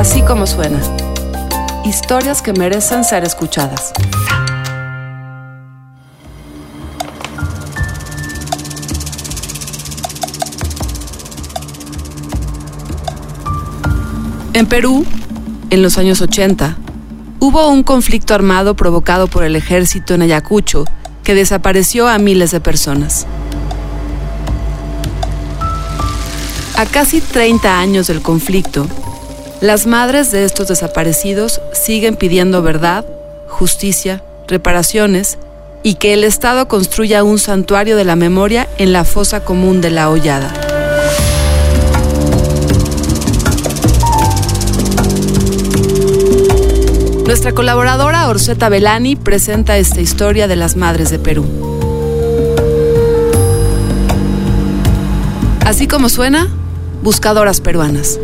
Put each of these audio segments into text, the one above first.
Así como suena. Historias que merecen ser escuchadas. En Perú, en los años 80, hubo un conflicto armado provocado por el ejército en Ayacucho que desapareció a miles de personas. A casi 30 años del conflicto, las madres de estos desaparecidos siguen pidiendo verdad, justicia, reparaciones y que el Estado construya un santuario de la memoria en la fosa común de la Hollada. Nuestra colaboradora Orseta Belani presenta esta historia de las madres de Perú. Así como suena, buscadoras peruanas.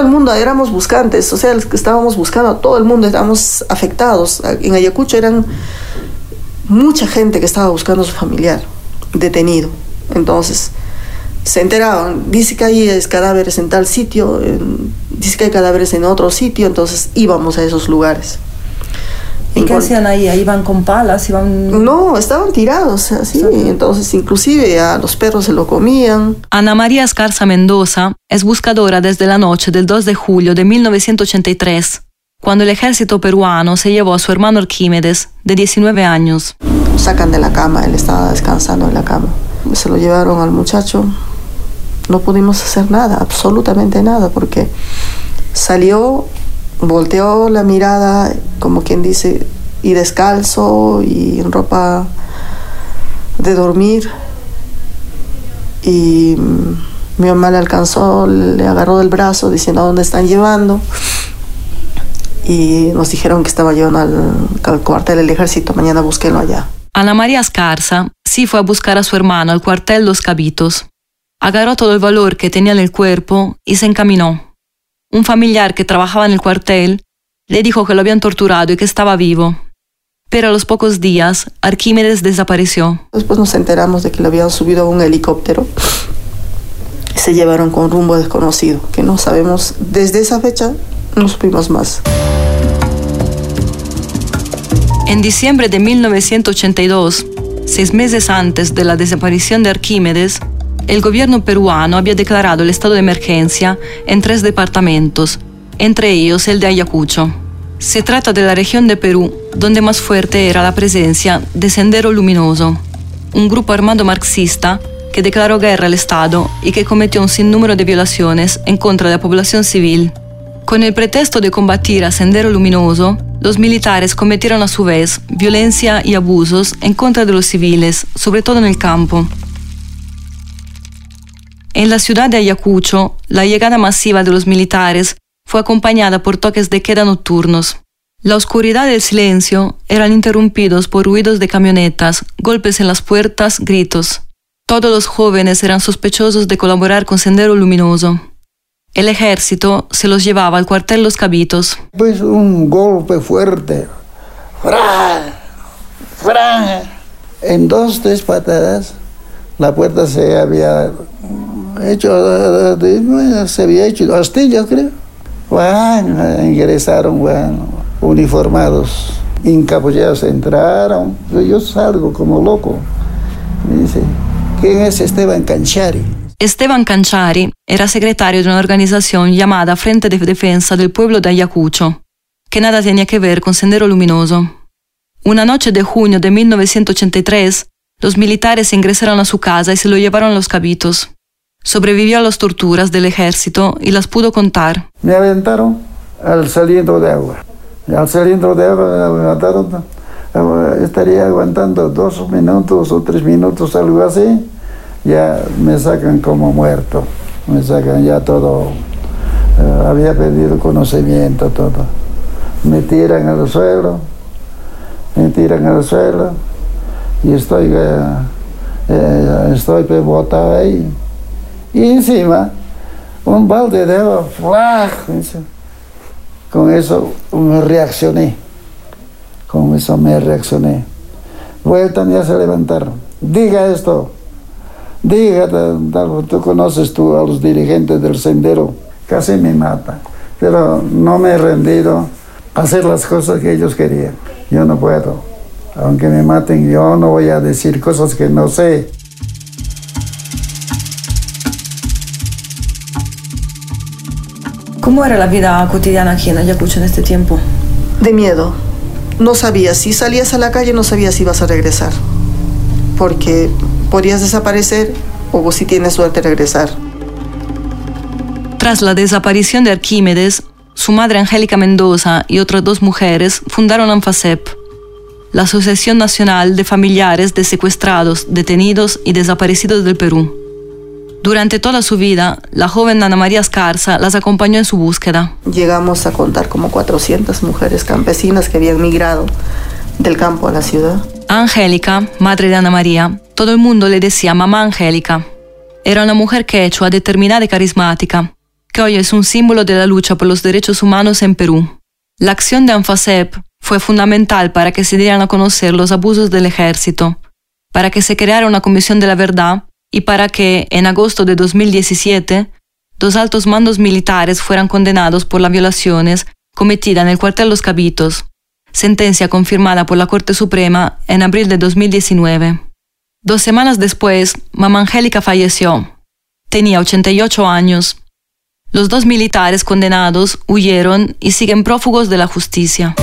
Todo el mundo éramos buscantes, o sea, los que estábamos buscando, todo el mundo estábamos afectados. En Ayacucho eran mucha gente que estaba buscando a su familiar detenido. Entonces, se enteraban, dice que hay cadáveres en tal sitio, dice que hay cadáveres en otro sitio, entonces íbamos a esos lugares. ¿Y qué hacían ahí? ¿Iban con palas? Iban... No, estaban tirados, así. Entonces, inclusive a los perros se lo comían. Ana María Escarza Mendoza es buscadora desde la noche del 2 de julio de 1983, cuando el ejército peruano se llevó a su hermano Arquímedes, de 19 años. Sacan de la cama, él estaba descansando en la cama. Se lo llevaron al muchacho. No pudimos hacer nada, absolutamente nada, porque salió volteó la mirada, como quien dice, y descalzo y en ropa de dormir. Y mi mamá le alcanzó, le agarró del brazo diciendo a dónde están llevando. Y nos dijeron que estaba llevando al, cuartel del ejército, mañana búsquenlo allá. Ana María Escarza sí fue a buscar a su hermano al cuartel Los Cabitos. Agarró todo el valor que tenía en el cuerpo y se encaminó. Un familiar que trabajaba en el cuartel le dijo que lo habían torturado y que estaba vivo. Pero a los pocos días, Arquímedes desapareció. Después nos enteramos de que lo habían subido a un helicóptero. Se llevaron con rumbo desconocido, que no sabemos, desde esa fecha no supimos más. En diciembre de 1982, seis meses antes de la desaparición de Arquímedes, el gobierno peruano había declarado el estado de emergencia en tres departamentos, entre ellos el de Ayacucho. Se trata de la región de Perú donde más fuerte era la presencia de Sendero Luminoso, un grupo armado marxista que declaró guerra al Estado y que cometió un sinnúmero de violaciones en contra de la población civil. Con el pretexto de combatir a Sendero Luminoso, los militares cometieron a su vez violencia y abusos en contra de los civiles, sobre todo en el campo. En la ciudad de Ayacucho, la llegada masiva de los militares fue acompañada por toques de queda nocturnos. La oscuridad y el silencio eran interrumpidos por ruidos de camionetas, golpes en las puertas, gritos. Todos los jóvenes eran sospechosos de colaborar con Sendero Luminoso. El ejército se los llevaba al cuartel Los Cabitos. Pues un golpe fuerte. ¡Fra! ¡Fra! En dos, tres patadas, la puerta se había hecho, se había hecho astillas, creo. Bueno, ingresaron, bueno, uniformados, encapullados, entraron. Yo salgo como loco. Me dice, ¿quién es Esteban Canchari? Esteban Canchari era secretario de una organización llamada Frente de Defensa del Pueblo de Ayacucho, que nada tenía que ver con Sendero Luminoso. Una noche de junio de 1983, los militares ingresaron a su casa y se lo llevaron a los cabitos. Sobrevivió a las torturas del ejército y las pudo contar. Me aventaron al cilindro de agua. Al cilindro de agua me mataron. Estaría aguantando dos minutos o tres minutos, algo así. Ya me sacan como muerto. Me sacan ya todo. Eh, había perdido conocimiento, todo. Me tiran al suelo. Me tiran al suelo. Y estoy, eh, eh, estoy botado ahí. Y encima un balde de agua, con eso me reaccioné, con eso me reaccioné. Vueltan ya se levantaron, diga esto, diga, tú conoces tú a los dirigentes del sendero, casi me mata, pero no me he rendido a hacer las cosas que ellos querían, yo no puedo, aunque me maten, yo no voy a decir cosas que no sé. ¿Cómo era la vida cotidiana aquí en Ayacucho en este tiempo? De miedo. No sabías, si salías a la calle no sabías si ibas a regresar, porque podías desaparecer o si tienes suerte regresar. Tras la desaparición de Arquímedes, su madre Angélica Mendoza y otras dos mujeres fundaron ANFASEP, la Asociación Nacional de Familiares de Secuestrados, Detenidos y Desaparecidos del Perú. Durante toda su vida, la joven Ana María Escarza las acompañó en su búsqueda. Llegamos a contar como 400 mujeres campesinas que habían migrado del campo a la ciudad. Angélica, madre de Ana María, todo el mundo le decía mamá Angélica. Era una mujer quechua determinada y carismática, que hoy es un símbolo de la lucha por los derechos humanos en Perú. La acción de ANFASEP fue fundamental para que se dieran a conocer los abusos del ejército, para que se creara una comisión de la verdad y para que, en agosto de 2017, dos altos mandos militares fueran condenados por las violaciones cometidas en el cuartel Los Cabitos, sentencia confirmada por la Corte Suprema en abril de 2019. Dos semanas después, Mamá Angélica falleció. Tenía 88 años. Los dos militares condenados huyeron y siguen prófugos de la justicia.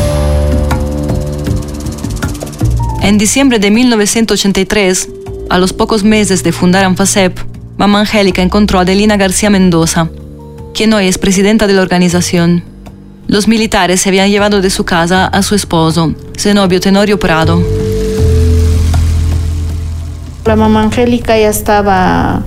En diciembre de 1983, a los pocos meses de fundar ANFASEP, Mamá Angélica encontró a Adelina García Mendoza, quien hoy es presidenta de la organización. Los militares se habían llevado de su casa a su esposo, Zenobio Tenorio Prado. La mamá Angélica ya estaba,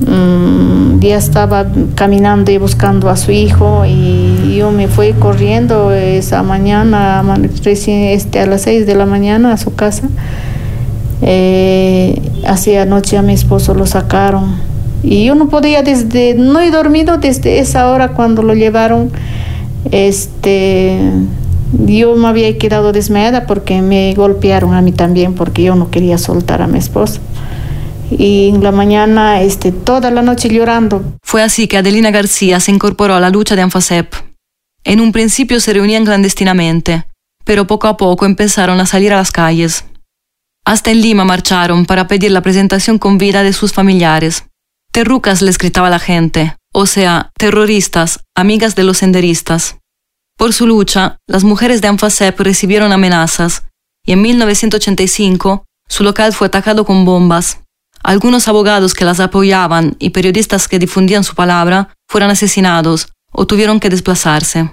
mm, ya estaba caminando y buscando a su hijo y yo me fui corriendo esa mañana, este, a las 6 de la mañana a su casa eh, hacia anoche a mi esposo lo sacaron y yo no podía desde, no he dormido desde esa hora cuando lo llevaron. Este, yo me había quedado desmayada porque me golpearon a mí también porque yo no quería soltar a mi esposo. Y en la mañana, este, toda la noche llorando. Fue así que Adelina García se incorporó a la lucha de ANFASEP. En un principio se reunían clandestinamente, pero poco a poco empezaron a salir a las calles. Hasta en Lima marcharon para pedir la presentación con vida de sus familiares. Terrucas les gritaba la gente, o sea, terroristas, amigas de los senderistas. Por su lucha, las mujeres de Anfasep recibieron amenazas y en 1985 su local fue atacado con bombas. Algunos abogados que las apoyaban y periodistas que difundían su palabra fueron asesinados o tuvieron que desplazarse.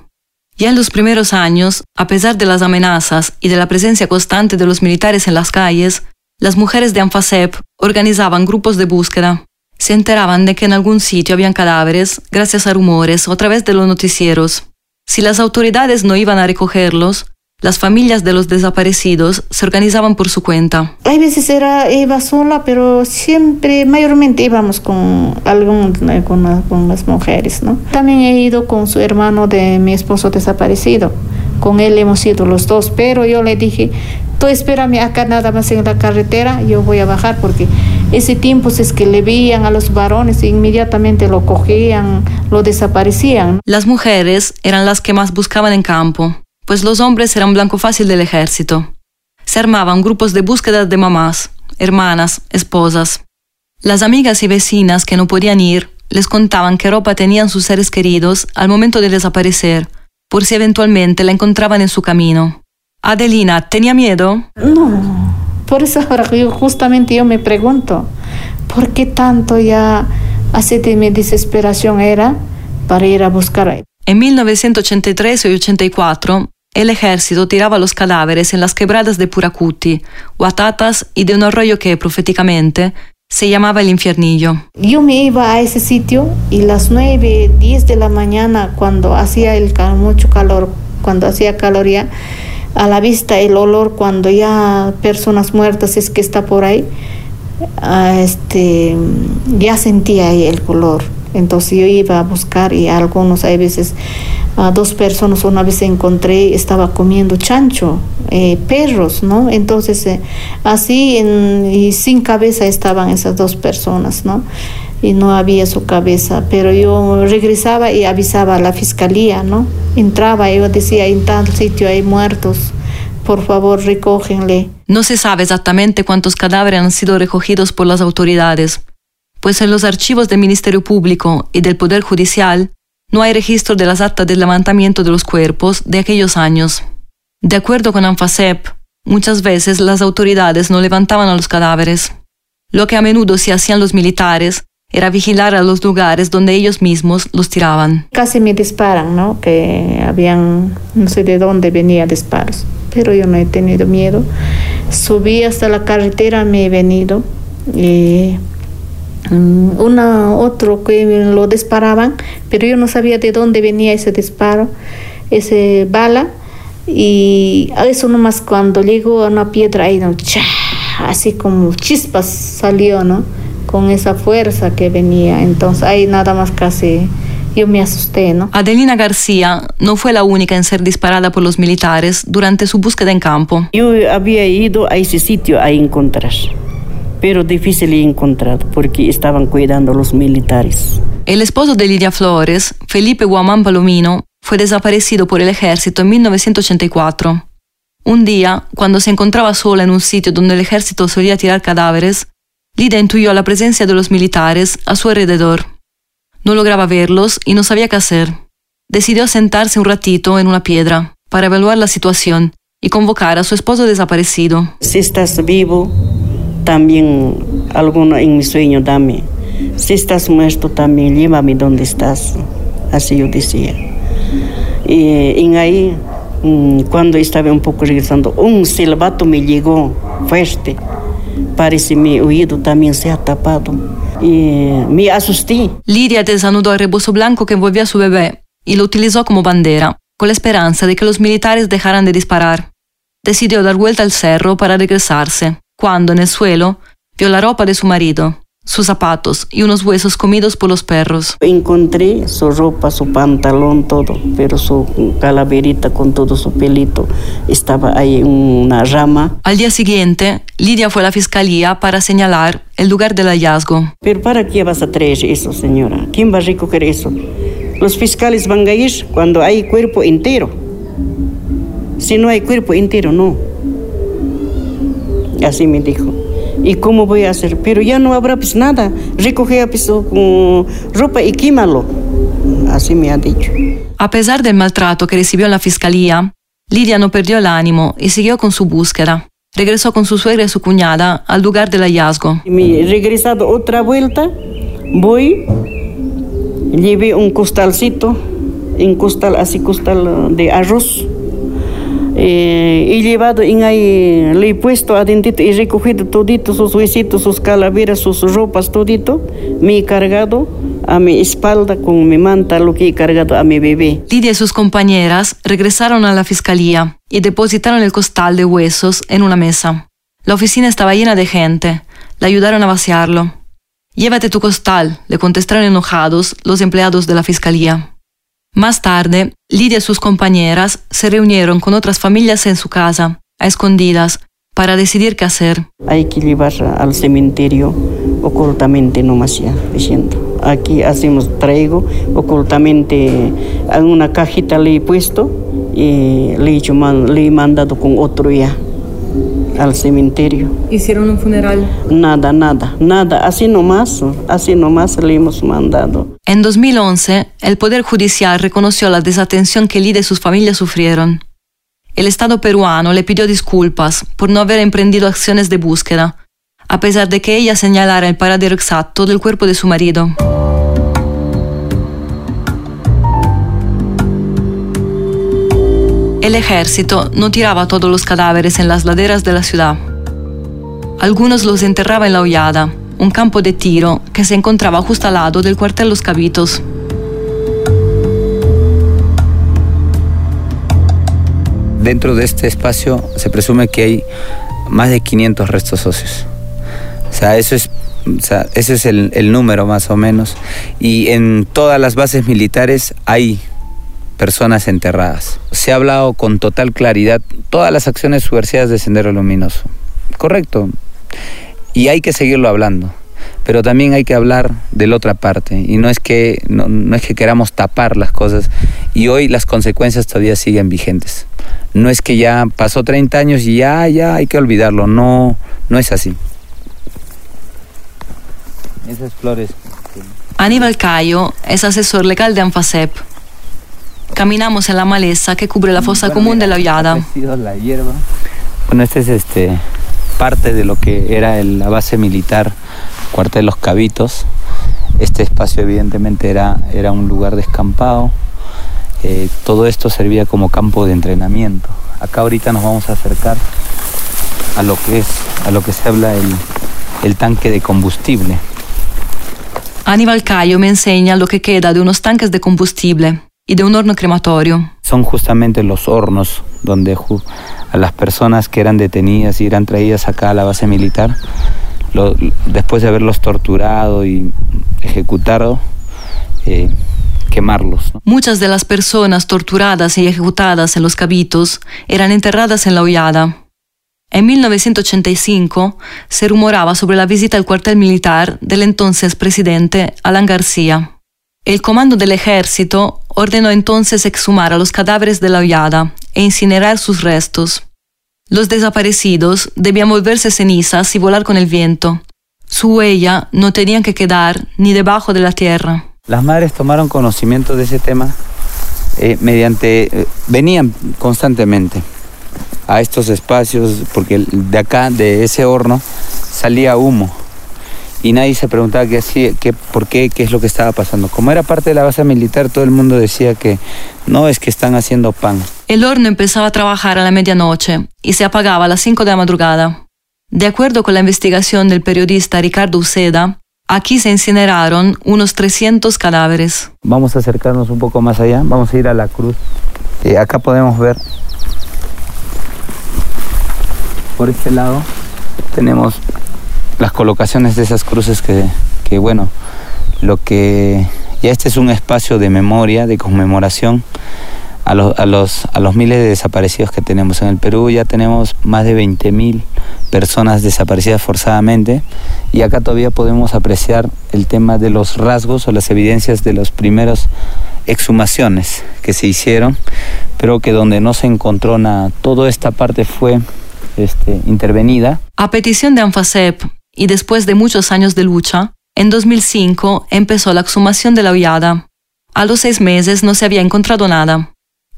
Ya en los primeros años, a pesar de las amenazas y de la presencia constante de los militares en las calles, las mujeres de Anfasep organizaban grupos de búsqueda. Se enteraban de que en algún sitio habían cadáveres gracias a rumores o a través de los noticieros. Si las autoridades no iban a recogerlos, las familias de los desaparecidos se organizaban por su cuenta. Hay veces era iba sola, pero siempre, mayormente íbamos con algún eh, con, con, las mujeres, ¿no? También he ido con su hermano de mi esposo desaparecido. Con él hemos ido los dos, pero yo le dije, tú espérame acá nada más en la carretera, yo voy a bajar porque ese tiempo es que le veían a los varones e inmediatamente lo cogían, lo desaparecían. Las mujeres eran las que más buscaban en campo pues los hombres eran blanco fácil del ejército. Se armaban grupos de búsqueda de mamás, hermanas, esposas. Las amigas y vecinas que no podían ir les contaban qué ropa tenían sus seres queridos al momento de desaparecer, por si eventualmente la encontraban en su camino. Adelina, ¿tenía miedo? No, por eso ahora justamente yo me pregunto, ¿por qué tanto ya hace de mi desesperación era para ir a buscar? En 1983 y 84, el ejército tiraba los cadáveres en las quebradas de Puracuti, Guatatas y de un arroyo que proféticamente se llamaba el infiernillo. Yo me iba a ese sitio y las 9, 10 de la mañana, cuando hacía el, mucho calor, cuando hacía calor ya, a la vista el olor cuando ya personas muertas es que está por ahí, ah, este, ya sentía ahí el color Entonces yo iba a buscar y algunos, hay veces, a dos personas una vez encontré, estaba comiendo chancho, eh, perros, ¿no? Entonces eh, así y sin cabeza estaban esas dos personas, ¿no? Y no había su cabeza, pero yo regresaba y avisaba a la fiscalía, ¿no? Entraba y yo decía, en tal sitio hay muertos, por favor recógenle. No se sabe exactamente cuántos cadáveres han sido recogidos por las autoridades pues en los archivos del Ministerio Público y del Poder Judicial no hay registro de las actas de levantamiento de los cuerpos de aquellos años. De acuerdo con ANFASEP, muchas veces las autoridades no levantaban a los cadáveres. Lo que a menudo se hacían los militares era vigilar a los lugares donde ellos mismos los tiraban. Casi me disparan, ¿no? Que habían, no sé de dónde venía disparos, pero yo no he tenido miedo. Subí hasta la carretera, me he venido y una otro que lo disparaban, pero yo no sabía de dónde venía ese disparo, ese bala y eso nomás cuando llegó a una piedra ahí, ¿no? así como chispas salió, ¿no? Con esa fuerza que venía, entonces ahí nada más casi yo me asusté, ¿no? Adelina García no fue la única en ser disparada por los militares durante su búsqueda en campo. Yo había ido a ese sitio a encontrar pero difícil de encontrar porque estaban cuidando los militares. El esposo de Lidia Flores, Felipe Guamán Palomino, fue desaparecido por el ejército en 1984. Un día, cuando se encontraba sola en un sitio donde el ejército solía tirar cadáveres, Lidia intuyó la presencia de los militares a su alrededor. No lograba verlos y no sabía qué hacer. Decidió sentarse un ratito en una piedra para evaluar la situación y convocar a su esposo desaparecido. Si estás vivo, también alguno en mi sueño dame. Si estás muerto también llévame donde estás. Así yo decía. Y en ahí, mm, cuando estaba un poco regresando, un silbato me llegó fuerte. Parece mi oído también se ha tapado. Y me asusté. Lidia desanudó el rebozo blanco que envolvía a su bebé y lo utilizó como bandera, con la esperanza de que los militares dejaran de disparar. Decidió dar vuelta al cerro para regresarse cuando en el suelo vio la ropa de su marido, sus zapatos y unos huesos comidos por los perros. Encontré su ropa, su pantalón, todo, pero su calaverita con todo su pelito estaba ahí en una rama. Al día siguiente, Lidia fue a la fiscalía para señalar el lugar del hallazgo. ¿Pero para qué vas a traer eso, señora? ¿Quién va a recoger eso? Los fiscales van a ir cuando hay cuerpo entero. Si no hay cuerpo entero, no. Así me dijo. ¿Y cómo voy a hacer? Pero ya no habrá pues nada. Recoge pues, con ropa y químalo. Así me ha dicho. A pesar del maltrato que recibió la fiscalía, Lidia no perdió el ánimo y siguió con su búsqueda. Regresó con su suegra y su cuñada al lugar del hallazgo. Me he regresado otra vuelta, voy, llevé un costalcito, un costal así costal de arroz eh, he llevado en ahí, le he puesto adentro y recogido todito sus huesitos, sus calaveras, sus ropas, todito. Me he cargado a mi espalda con mi manta lo que he cargado a mi bebé. Lidia y sus compañeras regresaron a la fiscalía y depositaron el costal de huesos en una mesa. La oficina estaba llena de gente. Le ayudaron a vaciarlo. Llévate tu costal, le contestaron enojados los empleados de la fiscalía. Más tarde, Lidia y sus compañeras se reunieron con otras familias en su casa, a escondidas, para decidir qué hacer. Hay que llevar al cementerio ocultamente nomás ya, diciendo. Aquí hacemos, traigo ocultamente en una cajita le he puesto y le he, hecho, le he mandado con otro ya al cementerio. ¿Hicieron un funeral? Nada, nada, nada. Así nomás, así nomás le hemos mandado. En 2011, el Poder Judicial reconoció la desatención que Lida y sus familias sufrieron. El Estado peruano le pidió disculpas por no haber emprendido acciones de búsqueda, a pesar de que ella señalara el paradero exacto del cuerpo de su marido. El ejército no tiraba todos los cadáveres en las laderas de la ciudad. Algunos los enterraba en la hollada, un campo de tiro que se encontraba justo al lado del cuartel Los Cabitos. Dentro de este espacio se presume que hay más de 500 restos óseos. O sea, eso es O sea, ese es el, el número más o menos. Y en todas las bases militares hay personas enterradas. Se ha hablado con total claridad todas las acciones subversivas de Sendero Luminoso. Correcto. Y hay que seguirlo hablando. Pero también hay que hablar de la otra parte. Y no es que, no, es que queramos tapar las cosas. Y hoy las consecuencias todavía siguen vigentes. No es que ya pasó 30 años y ya, ya hay que olvidarlo. No, no es así. Esas flores. Aníbal Cayo es asesor legal de ANFASEP. Caminamos en la maleza que cubre la fosa común de la Hollada. La hierba. Bueno, este es este parte de lo que era la base militar cuartel Los Cabitos. Este espacio evidentemente era, era un lugar descampado. Eh, todo esto servía como campo de entrenamiento. Acá ahorita nos vamos a acercar a lo que es, a lo que se habla el, el tanque de combustible. Aníbal Cayo me enseña lo que queda de unos tanques de combustible y de un horno crematorio. Son justamente los hornos donde a las personas que eran detenidas y eran traídas acá a la base militar después de haberlos torturado y ejecutado, eh, quemarlos. Muchas de las personas torturadas y ejecutadas en los cabitos eran enterradas en la hollada. En 1985 se rumoraba sobre la visita al cuartel militar del entonces presidente Alan García. El comando del ejército ordenó entonces exhumar a los cadáveres de la hollada e incinerar sus restos. Los desaparecidos debían volverse cenizas y volar con el viento. Su huella no tenía que quedar ni debajo de la tierra. Las madres tomaron conocimiento de ese tema eh, mediante... Eh, venían constantemente a estos espacios porque de acá, de ese horno, salía humo y nadie se preguntaba qué hacía, qué, por qué, qué es lo que estaba pasando. Como era parte de la base militar, todo el mundo decía que no es que están haciendo pan. El horno empezaba a trabajar a la medianoche y se apagaba a las 5 de la madrugada. De acuerdo con la investigación del periodista Ricardo Uceda, aquí se incineraron unos 300 cadáveres. Vamos a acercarnos un poco más allá, vamos a ir a la cruz. Eh, acá podemos ver, por este lado, tenemos las colocaciones de esas cruces que, bueno, lo que ya este es un espacio de memoria, de conmemoración a los, a los, a los miles de desaparecidos que tenemos en el Perú. Ya tenemos más de 20.000 personas desaparecidas forzadamente y acá todavía podemos apreciar el tema de los rasgos o las evidencias de las primeras exhumaciones que se hicieron, pero que donde no se encontró nada, toda esta parte fue este, intervenida. A petición de ANFASEP, y después de muchos años de lucha, en 2005 empezó la exhumación de la hollada. A los seis meses no se había encontrado nada.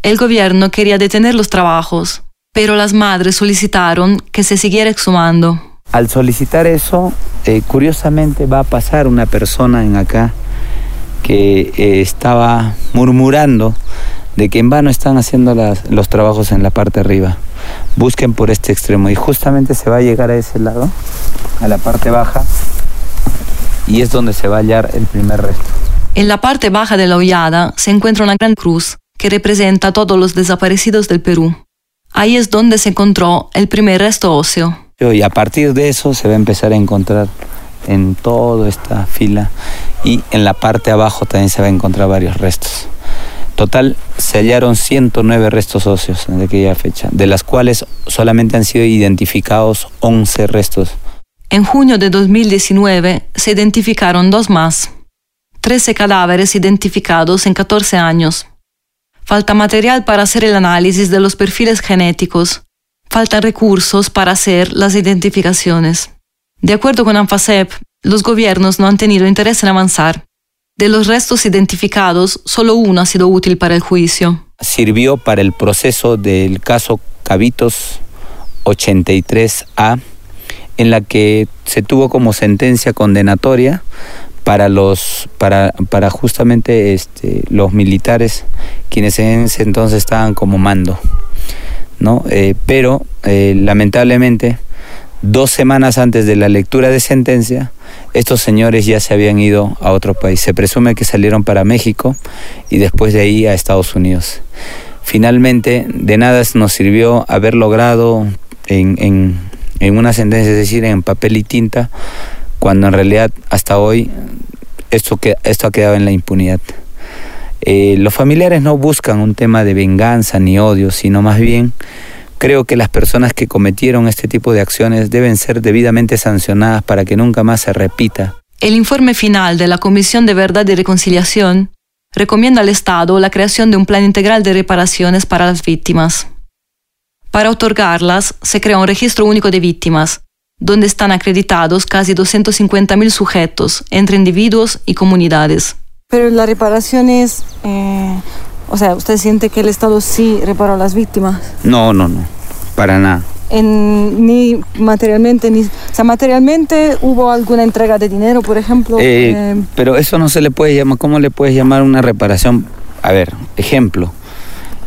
El gobierno quería detener los trabajos, pero las madres solicitaron que se siguiera exhumando. Al solicitar eso, eh, curiosamente va a pasar una persona en acá que eh, estaba murmurando de que en vano están haciendo los trabajos en la parte arriba. Busquen por este extremo y justamente se va a llegar a ese lado, a la parte baja, y es donde se va a hallar el primer resto. En la parte baja de la hollada se encuentra una gran cruz que representa a todos los desaparecidos del Perú. Ahí es donde se encontró el primer resto óseo. Y a partir de eso se va a empezar a encontrar en toda esta fila y en la parte abajo también se va a encontrar varios restos. Total, se hallaron 109 restos óseos en aquella fecha, de las cuales solamente han sido identificados 11 restos. En junio de 2019 se identificaron dos más, 13 cadáveres identificados en 14 años. Falta material para hacer el análisis de los perfiles genéticos. Faltan recursos para hacer las identificaciones. De acuerdo con ANFASEP, los gobiernos no han tenido interés en avanzar. De los restos identificados, solo uno ha sido útil para el juicio. Sirvió para el proceso del caso Cabitos 83A, en la que se tuvo como sentencia condenatoria para los para, para justamente este, los militares quienes en ese entonces estaban como mando no eh, pero eh, lamentablemente dos semanas antes de la lectura de sentencia estos señores ya se habían ido a otro país. Se presume que salieron para México y después de ahí a Estados Unidos. Finalmente, de nada nos sirvió haber logrado en, una sentencia, es decir, en papel y tinta, cuando en realidad hasta hoy esto, que, esto ha quedado en la impunidad. Eh, los familiares no buscan un tema de venganza ni odio, sino más bien creo que las personas que cometieron este tipo de acciones deben ser debidamente sancionadas para que nunca más se repita. El informe final de la Comisión de Verdad y Reconciliación recomienda al Estado la creación de un plan integral de reparaciones para las víctimas. Para otorgarlas, se crea un registro único de víctimas, donde están acreditados casi 250.000 sujetos entre individuos y comunidades. Pero la reparación es, eh, o sea, ¿usted siente que el Estado sí reparó a las víctimas? No, no, no, para nada. En, ni materialmente, ni, o sea, materialmente hubo alguna entrega de dinero, por ejemplo. Eh, eh, pero eso no se le puede llamar, ¿cómo le puedes llamar una reparación? A ver, ejemplo,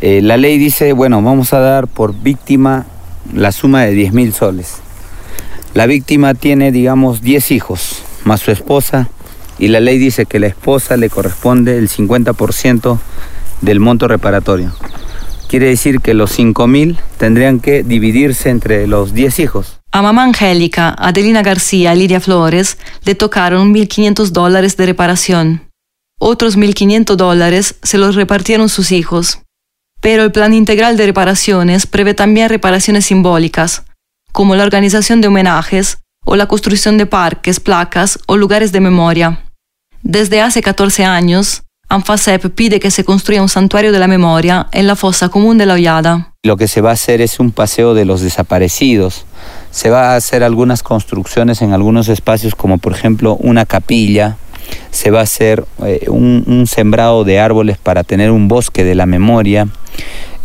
la ley dice, bueno, vamos a dar por víctima la suma de 10 mil soles. La víctima tiene, digamos, 10 hijos, más su esposa, y la ley dice que la esposa le corresponde el 50% del monto reparatorio. Quiere decir que los 5.000 tendrían que dividirse entre los 10 hijos. A mamá Angélica, Adelina García Lidia Flores le tocaron 1.500 dólares de reparación. Otros 1.500 dólares se los repartieron sus hijos. Pero el plan integral de reparaciones prevé también reparaciones simbólicas, como la organización de homenajes o la construcción de parques, placas o lugares de memoria. Desde hace 14 años, ANFASEP pide que se construya un santuario de la memoria en la fosa común de la Hollada. Lo que se va a hacer es un paseo de los desaparecidos. Se va a hacer algunas construcciones en algunos espacios, como por ejemplo una capilla. Se va a hacer eh, un, un sembrado de árboles para tener un bosque de la memoria.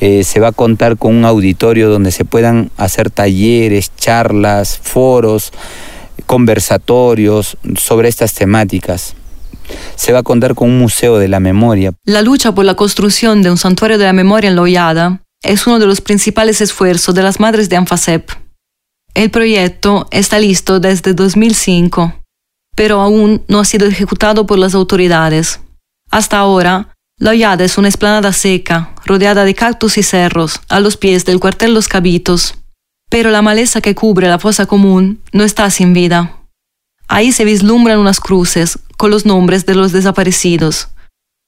Eh, se va a contar con un auditorio donde se puedan hacer talleres, charlas, foros, conversatorios sobre estas temáticas. Se va a contar con un museo de la memoria. La lucha por la construcción de un santuario de la memoria en Loyada es uno de los principales esfuerzos de las madres de Anfasep. El proyecto está listo desde 2005, pero aún no ha sido ejecutado por las autoridades. Hasta ahora, la hollada es una esplanada seca, rodeada de cactus y cerros, a los pies del cuartel Los Cabitos. Pero la maleza que cubre la fosa común no está sin vida. Ahí se vislumbran unas cruces con los nombres de los desaparecidos,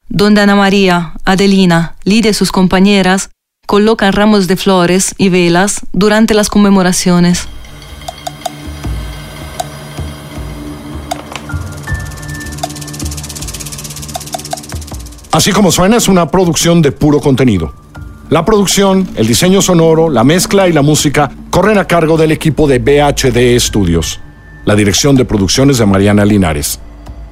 donde Ana María, Adelina, Lidia y sus compañeras colocan ramos de flores y velas durante las conmemoraciones. Así como suena es una producción de puro contenido. La producción, el diseño sonoro, la mezcla y la música corren a cargo del equipo de BHD Studios. La dirección de producciones de Mariana Linares.